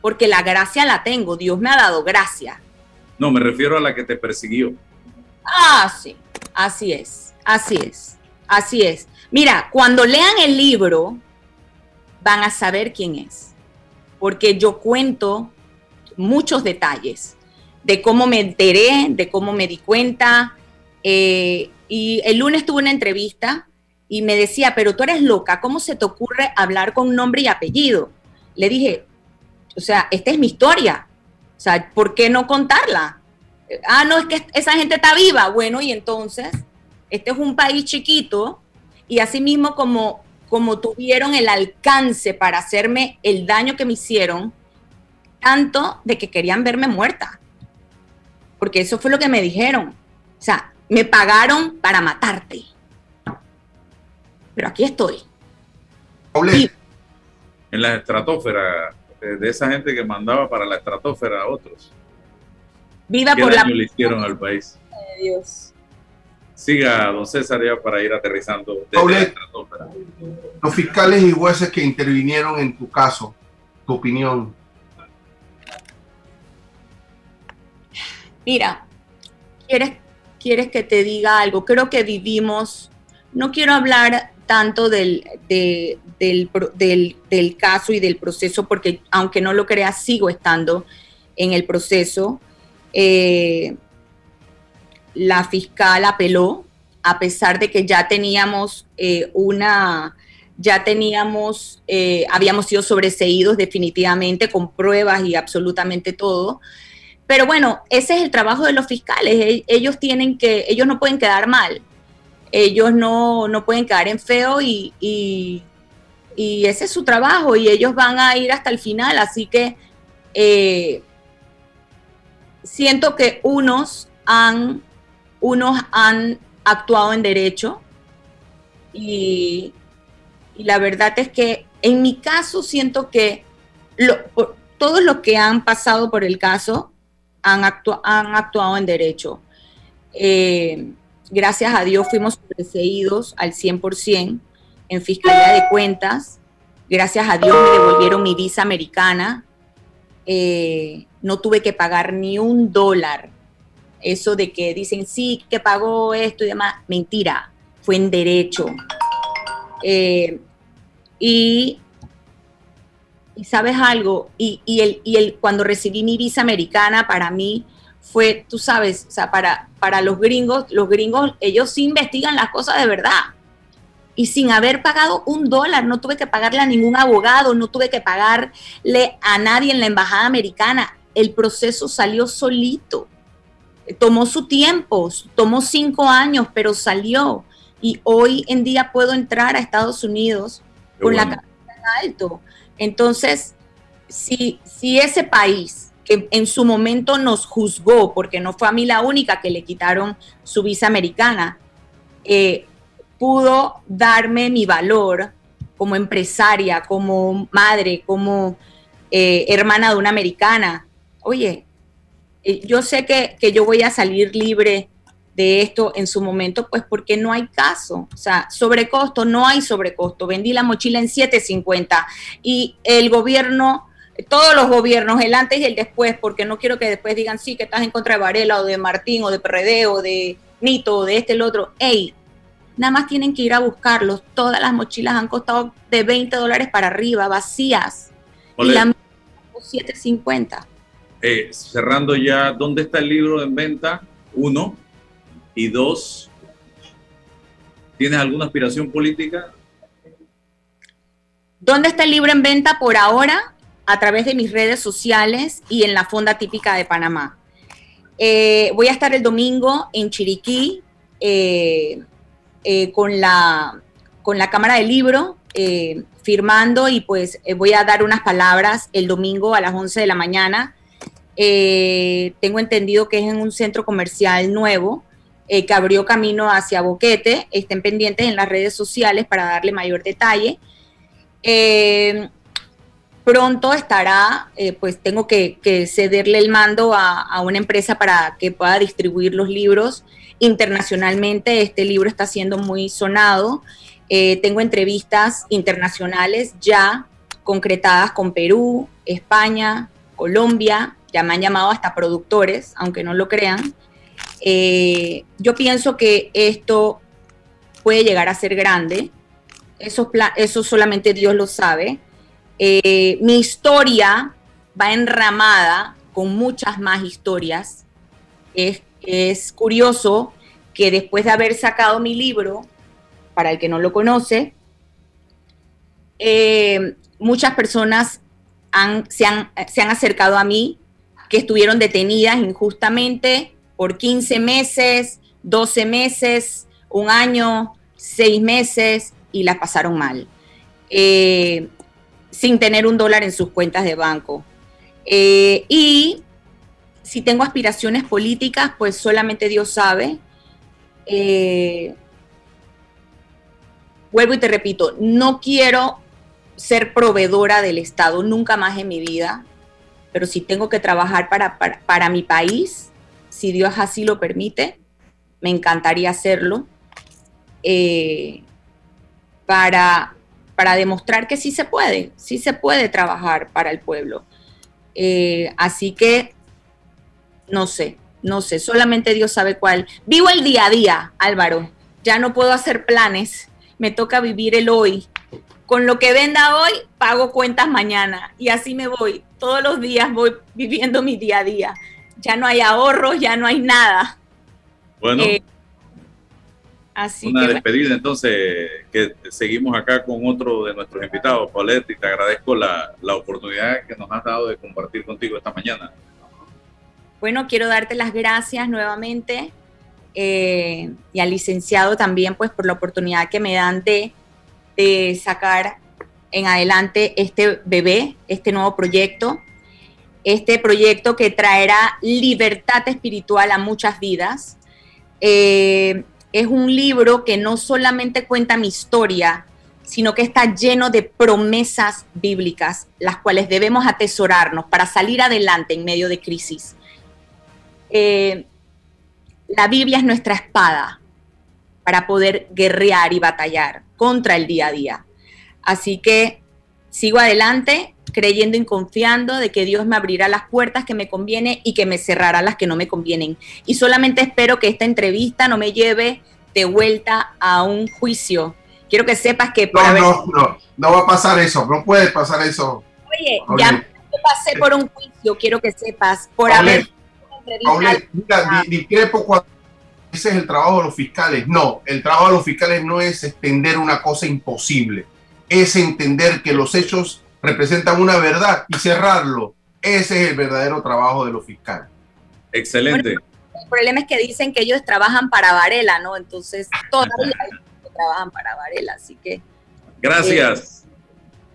porque la gracia la tengo, Dios me ha dado gracia. No, me refiero a la que te persiguió. Ah, sí, así es, así es, así es. Mira, cuando lean el libro, van a saber quién es, porque yo cuento muchos detalles de cómo me enteré, de cómo me di cuenta. Eh, y el lunes tuve una entrevista y me decía, pero tú eres loca, ¿cómo se te ocurre hablar con nombre y apellido? Le dije, o sea, esta es mi historia, o sea, ¿por qué no contarla? Ah, no, es que esa gente está viva. Bueno, y entonces, este es un país chiquito y así mismo como, como tuvieron el alcance para hacerme el daño que me hicieron, tanto de que querían verme muerta. Porque eso fue lo que me dijeron. O sea, me pagaron para matarte. Pero aquí estoy. en la estratosfera, de esa gente que mandaba para la estratosfera a otros. Viva por la. le hicieron al país? Dios. Siga, don César, ya para ir aterrizando. los fiscales y jueces que intervinieron en tu caso, tu opinión. Mira, ¿quieres, quieres que te diga algo? Creo que vivimos, no quiero hablar tanto del, del, caso y del proceso, porque aunque no lo creas, sigo estando en el proceso. Eh, la fiscal apeló, a pesar de que ya teníamos eh, una, ya teníamos, eh, habíamos sido sobreseídos definitivamente con pruebas y absolutamente todo. Pero bueno, ese es el trabajo de los fiscales. Ellos tienen que, ellos no pueden quedar mal. Ellos no, pueden quedar en feo y, y, ese es su trabajo y ellos van a ir hasta el final. Así que siento que unos han, unos han actuado en derecho y, la verdad es que en mi caso siento que todos los que han pasado por el caso han, han actuado en derecho. Eh, gracias a Dios fuimos sobreseídos al 100% en Fiscalía de Cuentas. Gracias a Dios me devolvieron mi visa americana. Eh, no tuve que pagar ni un dólar. Eso de que dicen, sí, que pagó esto y demás, mentira, fue en derecho. Eh, y, sabes algo, y, el, y el, cuando recibí mi visa americana, para mí fue, tú sabes, o sea, para, para los gringos, los gringos, ellos sí investigan las cosas de verdad y sin haber pagado un dólar, no tuve que pagarle a ningún abogado, no tuve que pagarle a nadie en la embajada americana. El proceso salió solito. Tomó su tiempo, tomó cinco años, pero salió. Y hoy en día puedo entrar a Estados Unidos con la cabeza en alto. Entonces, si, si ese país que en su momento nos juzgó, porque no fue a mí la única que le quitaron su visa americana, eh, pudo darme mi valor como empresaria, como madre, como eh, hermana de una americana. Oye, eh, yo sé que, yo voy a salir libre de esto en su momento, pues porque no hay caso. O sea, sobrecosto, no hay sobrecosto. Vendí la mochila en 7.50 y el gobierno, todos los gobiernos, el antes y el después, porque no quiero que después digan, sí, que estás en contra de Varela o de Martín o de PRD o de Nito o de este el otro. Ey, nada más tienen que ir a buscarlos. Todas las mochilas han costado de 20 dólares para arriba, vacías. Y la 7.50. Eh, cerrando ya, ¿dónde está el libro en venta? Uno. Y dos, ¿tienes alguna aspiración política? ¿Dónde está el libro en venta por ahora? A través de mis redes sociales y en la Fonda Típica de Panamá. Eh, voy a estar el domingo en Chiriquí. Eh, eh, con, la, con la Cámara del Libro, firmando y pues voy a dar unas palabras el domingo a las 11 de la mañana. tengo entendido que es en un centro comercial nuevo que abrió camino hacia Boquete. Estén pendientes en las redes sociales para darle mayor detalle. pronto estará, pues tengo que, cederle el mando a, a, una empresa para que pueda distribuir los libros Internacionalmente este libro está siendo muy sonado. Eh, tengo entrevistas internacionales ya concretadas con Perú, España, Colombia, ya me han llamado hasta productores, aunque no lo crean. Eh, yo pienso que esto puede llegar a ser grande. Eso, eso solamente Dios lo sabe. Eh, mi historia va enramada con muchas más historias. Es, es curioso que después de haber sacado mi libro, para el que no lo conoce, eh, muchas personas se, han, se han acercado a mí que estuvieron detenidas injustamente por 15 meses, 12 meses, un año, seis meses y las pasaron mal, eh, sin tener un dólar en sus cuentas de banco. Eh, y si tengo aspiraciones políticas, pues solamente Dios sabe. Eh, vuelvo y te repito, no quiero ser proveedora del Estado nunca más en mi vida, pero si tengo que trabajar para, para, mi país, si Dios así lo permite, me encantaría hacerlo, eh, para, para demostrar que sí se puede, sí se puede trabajar para el pueblo. Eh, así que, no sé, no sé, solamente Dios sabe cuál. Vivo el día a día, Álvaro, ya no puedo hacer planes, me toca vivir el hoy con lo que venda hoy, pago cuentas mañana. Y así me voy. Todos los días voy viviendo mi día a día. Ya no hay ahorros, ya no hay nada. Bueno. Eh, así una despedida entonces, que seguimos acá con otro de nuestros invitados, Paulette, y te agradezco la, oportunidad que nos has dado de compartir contigo esta mañana. Bueno, quiero darte las gracias nuevamente eh, y al licenciado también pues por la oportunidad que me dan de de sacar en adelante este bebé, este nuevo proyecto, este proyecto que traerá libertad espiritual a muchas vidas. Eh, es un libro que no solamente cuenta mi historia, sino que está lleno de promesas bíblicas, las cuales debemos atesorarnos para salir adelante en medio de crisis. Eh, la Biblia es nuestra espada para poder guerrear y batallar contra el día a día. Así que sigo adelante creyendo y confiando de que Dios me abrirá las puertas que me conviene y que me cerrará las que no me convienen. Y solamente espero que esta entrevista no me lleve de vuelta a un juicio. Quiero que sepas que... No, no, no, no va a pasar eso, no puede pasar eso. Oye, ya pasé por un juicio, quiero que sepas, por haber... mira, discrepo cuando ese es el trabajo de los fiscales. No, el trabajo de los fiscales no es extender una cosa imposible, es entender que los hechos representan una verdad y cerrarlo. Ese es el verdadero trabajo de los fiscales. Excelente. el problema es que dicen que ellos trabajan para Varela, ¿no? Entonces, todavía *laughs* trabajan para Varela, así que... Gracias,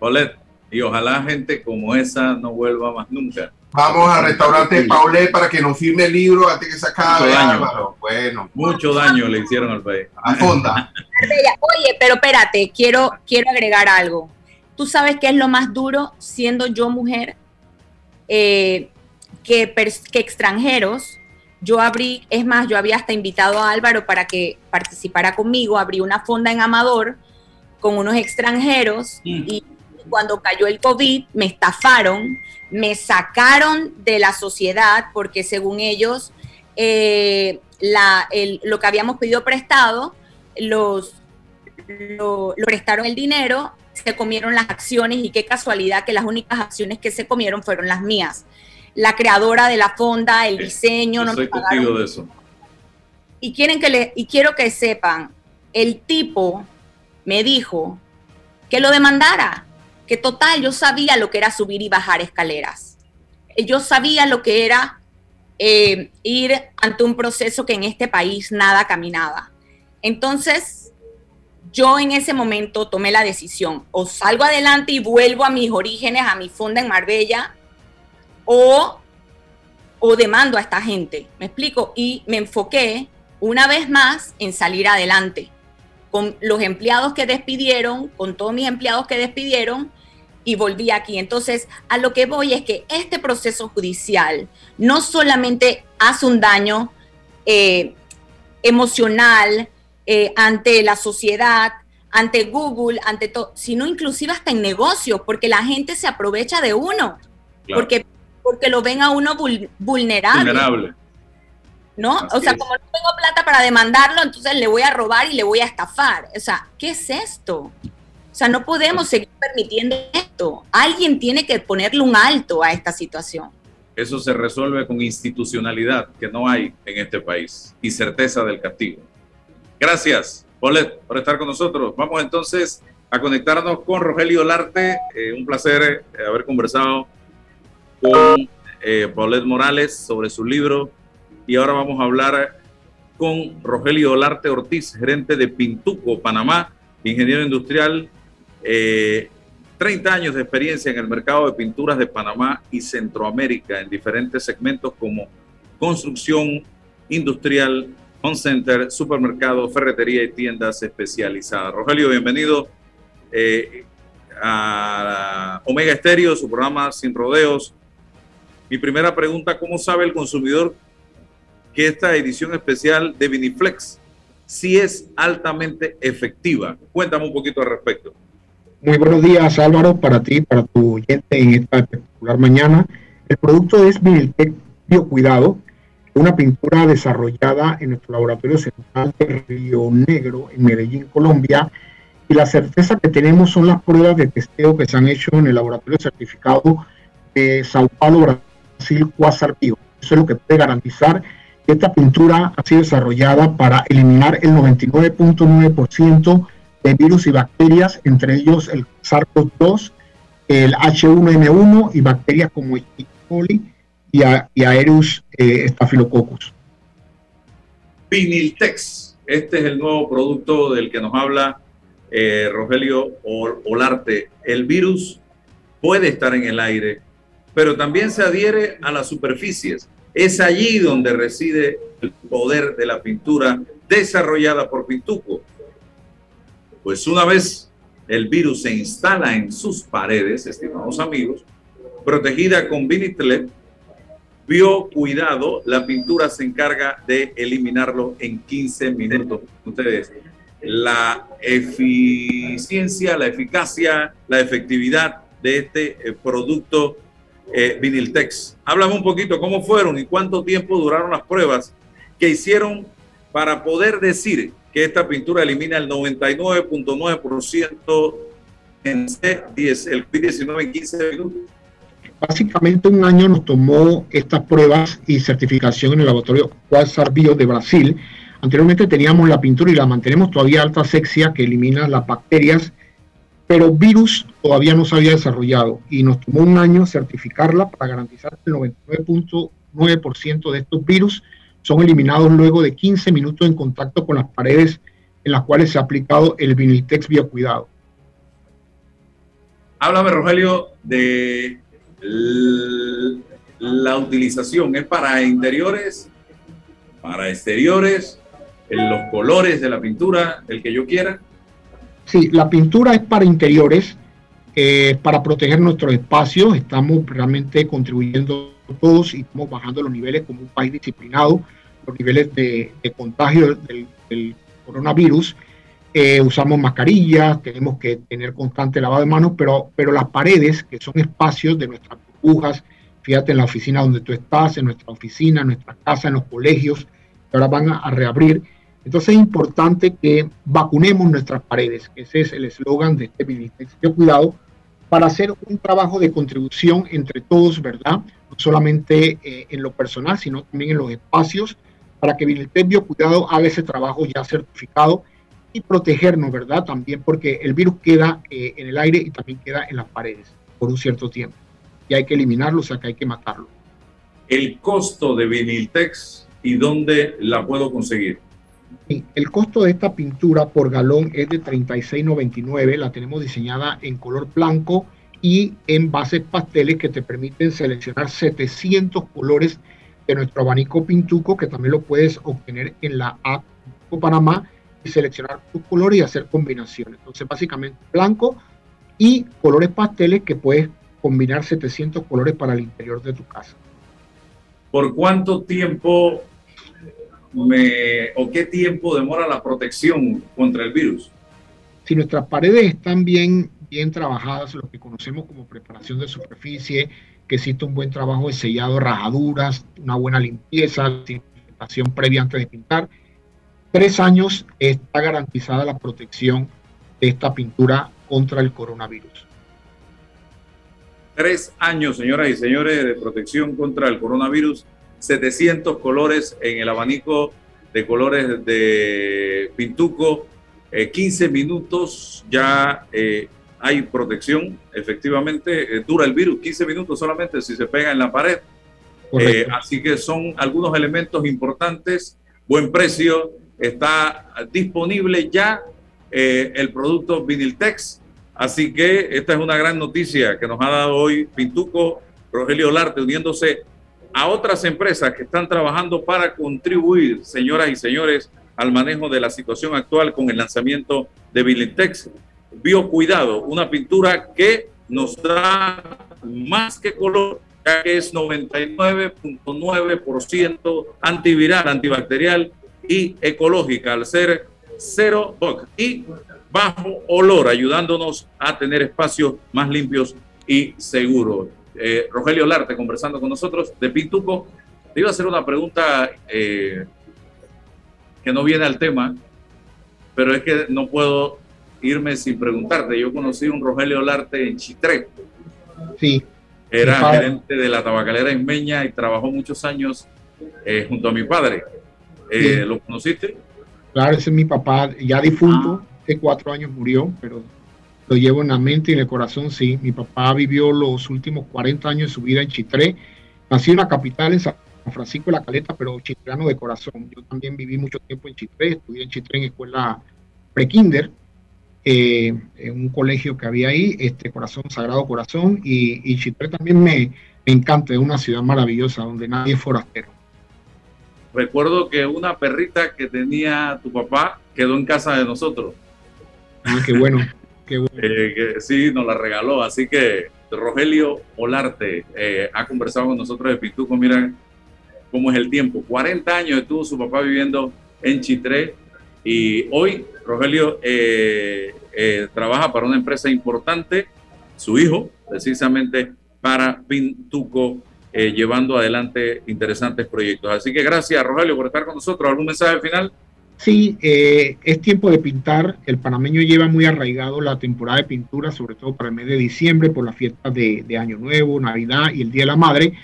eh, Y ojalá gente como esa no vuelva más nunca. Vamos al restaurante Paulet para que nos firme el libro antes que se acabe. Bueno, mucho daño le hicieron al país. A fonda. *laughs* Oye, pero espérate, quiero, quiero agregar algo. ¿Tú sabes qué es lo más duro siendo yo mujer? Eh, que, que extranjeros. Yo abrí, es más, yo había hasta invitado a Álvaro para que participara conmigo. Abrí una fonda en Amador con unos extranjeros mm. y cuando cayó el COVID me estafaron, me sacaron de la sociedad porque según ellos eh, lo que habíamos pedido prestado, los, lo, prestaron el dinero, se comieron las acciones y qué casualidad que las únicas acciones que se comieron fueron las mías. La creadora de la fonda, el diseño, no me de eso. Y, quieren que le, y quiero que sepan, el tipo me dijo que lo demandara que total yo sabía lo que era subir y bajar escaleras. Yo sabía lo que era eh, ir ante un proceso que en este país nada caminaba. Entonces, yo en ese momento tomé la decisión, o salgo adelante y vuelvo a mis orígenes, a mi fonda en Marbella, o, o demando a esta gente. ¿Me explico? Y me enfoqué una vez más en salir adelante con los empleados que despidieron, con todos mis empleados que despidieron, y volví aquí. Entonces, a lo que voy es que este proceso judicial no solamente hace un daño eh, emocional eh, ante la sociedad, ante Google, ante todo, sino inclusive hasta en negocios, porque la gente se aprovecha de uno, porque, porque lo ven a uno vulnerable. vulnerable. ¿no? o sea, como no tengo plata para demandarlo, entonces le voy a robar y le voy a estafar. O sea, ¿qué es esto? O sea, no podemos seguir permitiendo esto. Alguien tiene que ponerle un alto a esta situación. Eso se resuelve con institucionalidad que no hay en este país y certeza del castigo. Gracias, Paulette, por estar con nosotros. Vamos entonces a conectarnos con Rogelio Larte. Eh, un placer eh, haber conversado con eh, Paulette Morales sobre su libro. Y ahora vamos a hablar con Rogelio Larte Ortiz, gerente de Pintuco, Panamá, ingeniero industrial, 30 años de experiencia en el mercado de pinturas de Panamá y Centroamérica en diferentes segmentos como construcción industrial, home center, supermercado, ferretería y tiendas especializadas. Rogelio, bienvenido eh, a Omega Estéreo, su programa Sin Rodeos. Mi primera pregunta, ¿cómo sabe el consumidor que esta edición especial de Viniflex sí es altamente efectiva? Cuéntame un poquito al respecto. Muy buenos días Álvaro, para ti, para tu oyente en esta espectacular mañana. El producto es Viniltec Biocuidado, una pintura desarrollada en nuestro laboratorio central de Río Negro, en Medellín, Colombia, y la certeza que tenemos son las pruebas de testeo que se han hecho en el laboratorio certificado de Sao Paulo, Brasil, Quasar Bio. Eso es lo que puede garantizar que esta pintura ha sido desarrollada para eliminar el 99.9% de virus y bacterias, entre ellos el SARS-CoV-2, el H1N1 y bacterias como E. coli y, Aereus eh, staphylococcus. Viniltex, este es el nuevo producto del que nos habla eh, Rogelio Olarte, el virus puede estar en el aire, pero también se adhiere a las superficies. Es allí donde reside el poder de la pintura desarrollada por Pintuco. Pues una vez el virus se instala en sus paredes, estimados amigos, protegida con Vinitlep, vio cuidado, la pintura se encarga de eliminarlo en 15 minutos. Ustedes la eficiencia, la eficacia, la efectividad de este eh, producto eh, Viniltex. Háblame un poquito cómo fueron y cuánto tiempo duraron las pruebas que hicieron para poder decir que esta pintura elimina el 99.9% en C10, el COVID-19 en 15 minutos. Básicamente un año nos tomó estas pruebas y certificación en el laboratorio Quasar Bio de Brasil Anteriormente teníamos la pintura y la mantenemos todavía alta sexia que elimina las bacterias, pero virus todavía no se había desarrollado y nos tomó un año certificarla para garantizar que el 99.9% de estos virus son eliminados luego de 15 minutos en contacto con las paredes en las cuales se ha aplicado el Viniltex Biocuidado. Háblame, Rogelio, de la utilización. ¿Es para interiores, para exteriores los colores de la pintura, el que yo quiera. Sí, la pintura es para interiores, eh, para proteger nuestros espacios. Estamos realmente contribuyendo todos y estamos bajando los niveles como un país disciplinado, los niveles de, contagio del, coronavirus. Eh, usamos mascarillas, tenemos que tener constante lavado de manos, pero, pero las paredes, que son espacios de nuestras burbujas, fíjate en la oficina donde tú estás, en nuestra oficina, en nuestra casa, en los colegios, que ahora van a reabrir, entonces es importante que vacunemos nuestras paredes, ese es el eslogan de este Ministerio Cuidado, para hacer un trabajo de contribución entre todos, ¿verdad? No solamente eh, en lo personal, sino también en los espacios, para que Ministerio Cuidado haga ese trabajo ya certificado y protegernos, ¿verdad? También porque el virus queda eh, en el aire y también queda en las paredes por un cierto tiempo. Y hay que eliminarlo, o sea que hay que matarlo. El costo de Viniltex y dónde la puedo conseguir. El costo de esta pintura por galón es de 36.99. La tenemos diseñada en color blanco y en bases pasteles que te permiten seleccionar 700 colores de nuestro abanico Pintuco, que también lo puedes obtener en la app Panamá y seleccionar tus colores y hacer combinaciones. Entonces, básicamente blanco y colores pasteles que puedes combinar 700 colores para el interior de tu casa. ¿Por cuánto tiempo o qué tiempo demora la protección contra el virus? Si nuestras paredes están bien, bien trabajadas, lo que conocemos como preparación de superficie, que existe un buen trabajo de sellado, rajaduras, una buena limpieza, presentación previa antes de pintar. Tres años está garantizada la protección de esta pintura contra el coronavirus. Tres años, señoras y señores, de protección contra el coronavirus. 700 colores en el abanico de colores de Pintuco. 15 eh, minutos ya eh, hay protección, efectivamente. Eh, dura el virus 15 minutos solamente si se pega en la pared. así que son algunos elementos importantes. Buen precio. Está disponible ya el producto Viniltex Así que esta es una gran noticia que nos ha dado hoy Pintuco, Rogelio Larte, uniéndose a otras empresas que están trabajando para contribuir, señoras y señores, al manejo de la situación actual con el lanzamiento de Bilintex. Biocuidado, una pintura que nos da más que color, que es 99.9% antiviral, antibacterial y ecológica, al ser cero y bajo olor, ayudándonos a tener espacios más limpios y seguros. Eh, Rogelio Larte conversando con nosotros de Pintuco. Te iba a hacer una pregunta eh, que no viene al tema, pero es que no puedo irme sin preguntarte. Yo conocí a un Rogelio Larte en Chitré. Sí. Era gerente de la tabacalera en Meña y trabajó muchos años eh, junto a mi padre. ¿Lo conociste? Claro, ese es mi papá, ya difunto. Ah hace cuatro años murió, pero lo llevo en la mente y en el corazón, sí. Mi papá vivió los últimos 40 años de su vida en Chitré. Nací en la capital, en San Francisco de la Caleta, pero chitreano de corazón. Yo también viví mucho tiempo en Chitré, estudié en Chitré en escuela pre-kinder, eh, en un colegio que había ahí, este Corazón, Sagrado Corazón, y, Chitré también me, me encanta, es una ciudad maravillosa donde nadie es forastero. Recuerdo que una perrita que tenía tu papá quedó en casa de nosotros. Ah, qué bueno. Qué bueno. *laughs* Eh, sí, nos la regaló. Así que Rogelio Olarte eh, ha conversado con nosotros de Pituco. Mira cómo es el tiempo. 40 años estuvo su papá viviendo en Chitré y hoy Rogelio eh, trabaja para una empresa importante, su hijo, precisamente para Pintuco, llevando adelante interesantes proyectos. Así que gracias, Rogelio, por estar con nosotros. ¿Algún mensaje final? Sí, eh, es tiempo de pintar. El panameño lleva muy arraigado la temporada de pintura, sobre todo para el mes de diciembre, por las fiestas de, Año Nuevo, Navidad y el Día de la Madre.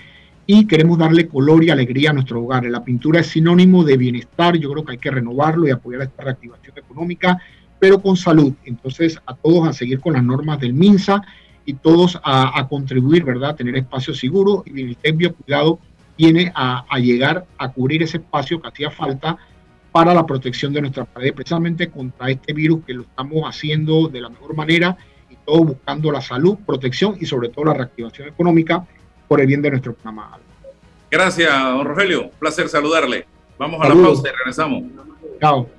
Y queremos darle color y alegría a nuestro hogar. La pintura es sinónimo de bienestar. Yo creo que hay que renovarlo y apoyar esta reactivación económica, pero con salud. Entonces, a todos a seguir con las normas del MINSA y todos a, contribuir, ¿verdad? A tener espacios seguros. Y el Cuidado viene a, a llegar a cubrir ese espacio que hacía falta para la protección de nuestra pared, precisamente contra este virus que lo estamos haciendo de la mejor manera y todo buscando la salud, protección y sobre todo la reactivación económica por el bien de nuestro programa. Gracias, don Rogelio. placer saludarle. Vamos a la pausa y regresamos. Chao.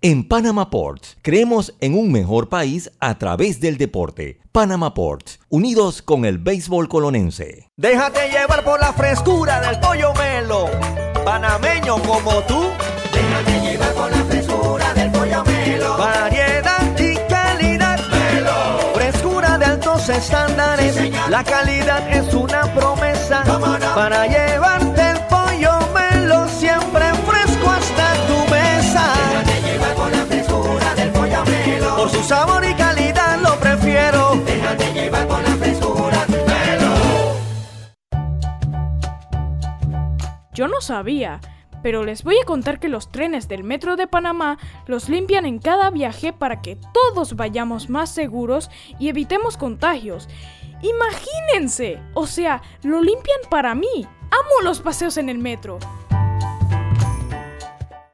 En Panama Ports creemos en un mejor país a través del deporte. Panama Ports, unidos con el béisbol colonense. Déjate llevar por la frescura del pollo melo, panameño como tú. Déjate llevar por la frescura del pollo melo. Variedad y calidad. Melo. Frescura de altos estándares. la calidad es una promesa para llevarte Su sabor y calidad lo prefiero. Déjate llevar por la frescura, Yo no sabía, pero les voy a contar que los trenes del Metro de Panamá los limpian en cada viaje para que todos vayamos más seguros y evitemos contagios. Imagínense, o sea, lo limpian para mí. Amo los paseos en el metro.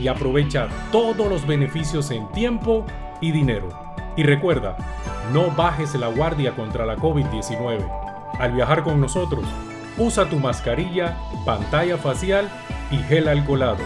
y aprovecha todos los beneficios en tiempo y dinero. Y recuerda, no bajes la guardia contra la COVID-19. Al viajar con nosotros, usa tu mascarilla, pantalla facial y gel alcoholado.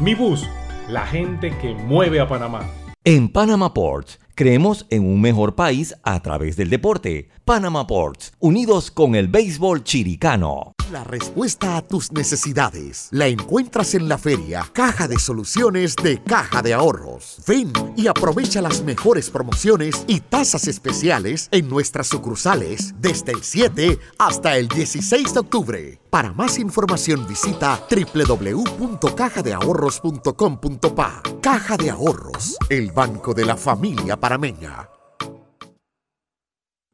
Mi bus, la gente que mueve a Panamá. En Panama Ports creemos en un mejor país a través del deporte. Panama Ports, unidos con el béisbol chiricano. La respuesta a tus necesidades la encuentras en la feria Caja de Soluciones de Caja de Ahorros. Ven y aprovecha las mejores promociones y tasas especiales en nuestras sucursales desde el 7 hasta el 16 de octubre. Para más información visita www.cajadeahorros.com.pa. Caja de Ahorros, el banco de la familia parameña.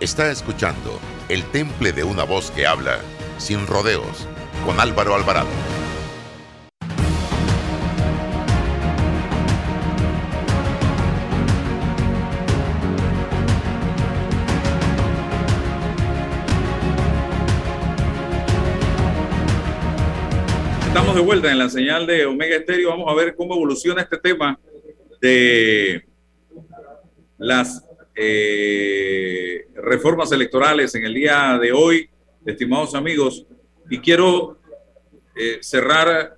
Está escuchando El Temple de una voz que habla sin rodeos con Álvaro Alvarado. Estamos de vuelta en la señal de Omega Estéreo. Vamos a ver cómo evoluciona este tema de las eh, reformas electorales en el día de hoy, estimados amigos. Y quiero eh, cerrar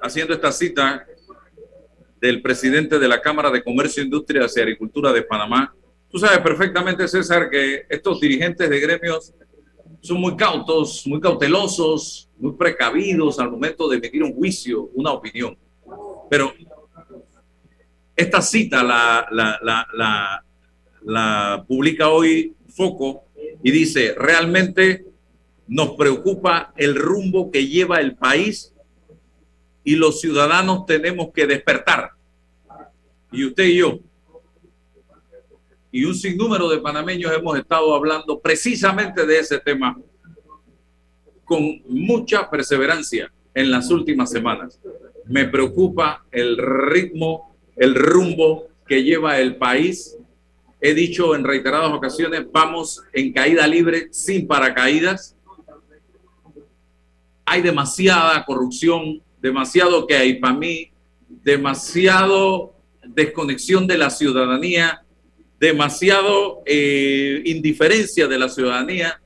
haciendo esta cita del presidente de la Cámara de Comercio, Industria y Agricultura de Panamá. Tú sabes perfectamente, César, que estos dirigentes de gremios son muy cautos, muy cautelosos, muy precavidos al momento de emitir un juicio, una opinión. Pero esta cita la, publica hoy Foco y dice, realmente nos preocupa el rumbo que lleva el país y los ciudadanos tenemos que despertar. Y usted y yo, y un sinnúmero de panameños hemos estado hablando precisamente de ese tema con mucha perseverancia en las últimas semanas. Me preocupa el ritmo, el rumbo que lleva el país. He dicho en reiteradas ocasiones, vamos en caída libre sin paracaídas. Hay demasiada corrupción, demasiado que hay para mí, demasiado desconexión de la ciudadanía, demasiado eh, indiferencia de la ciudadanía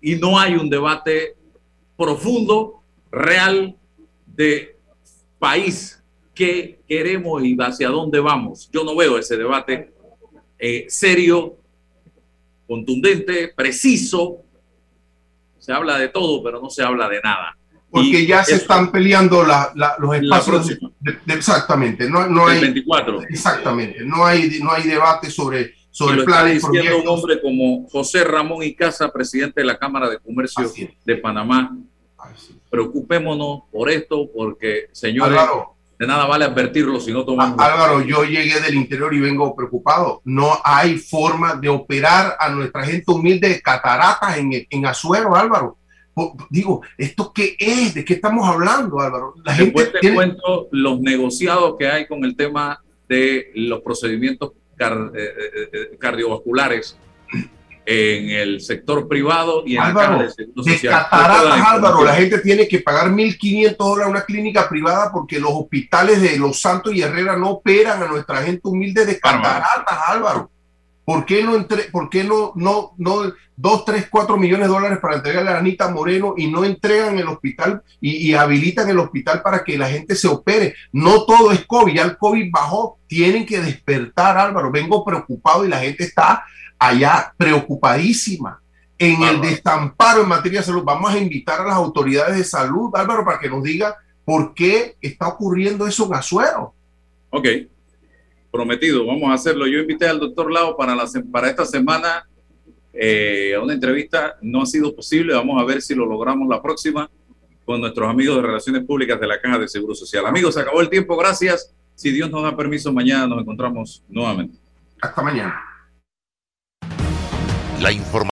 y no hay un debate profundo, real, de país que queremos y hacia dónde vamos. Yo no veo ese debate eh, serio, contundente, preciso. Se habla de todo, pero no se habla de nada. Porque ya se están peleando la, la, los espacios. De, de, exactamente, no, no hay. 24. Exactamente, no hay, no hay debate sobre, sobre y planes. Está diciendo un hombre como José Ramón Icaza, presidente de la Cámara de Comercio de Panamá. Preocupémonos por esto, porque, señores, Álvaro, de nada vale advertirlo si no tomamos. Álvaro, yo llegué del interior y vengo preocupado. No hay forma de operar a nuestra gente humilde de cataratas en, en Azuero, Álvaro. Digo, ¿esto qué es? ¿De qué estamos hablando, Álvaro? La Después gente te tiene... cuento los negociados que hay con el tema de los procedimientos car eh, eh, cardiovasculares en el sector privado y en Álvaro, la caja de cataratas, Álvaro, la gente tiene que pagar 1.500 dólares a una clínica privada porque los hospitales de Los Santos y Herrera no operan a nuestra gente humilde de cataratas, Álvaro. ¿Por qué no, entre, por qué no, no, no, dos, tres, cuatro millones de dólares para entregarle a Anita Moreno y no entregan el hospital y, y, habilitan el hospital para que la gente se opere? No todo es COVID, ya el COVID bajó, tienen que despertar, Álvaro. Vengo preocupado y la gente está allá preocupadísima en el destamparo en materia de salud. Vamos a invitar a las autoridades de salud, Álvaro, para que nos diga por qué está ocurriendo eso en Azuero. Ok prometido, vamos a hacerlo. Yo invité al doctor Lao para, la, para esta semana eh, a una entrevista, no ha sido posible, vamos a ver si lo logramos la próxima con nuestros amigos de Relaciones Públicas de la Caja de Seguro Social. Amigos, se acabó el tiempo, gracias. Si Dios nos da permiso, mañana nos encontramos nuevamente. Hasta mañana. La información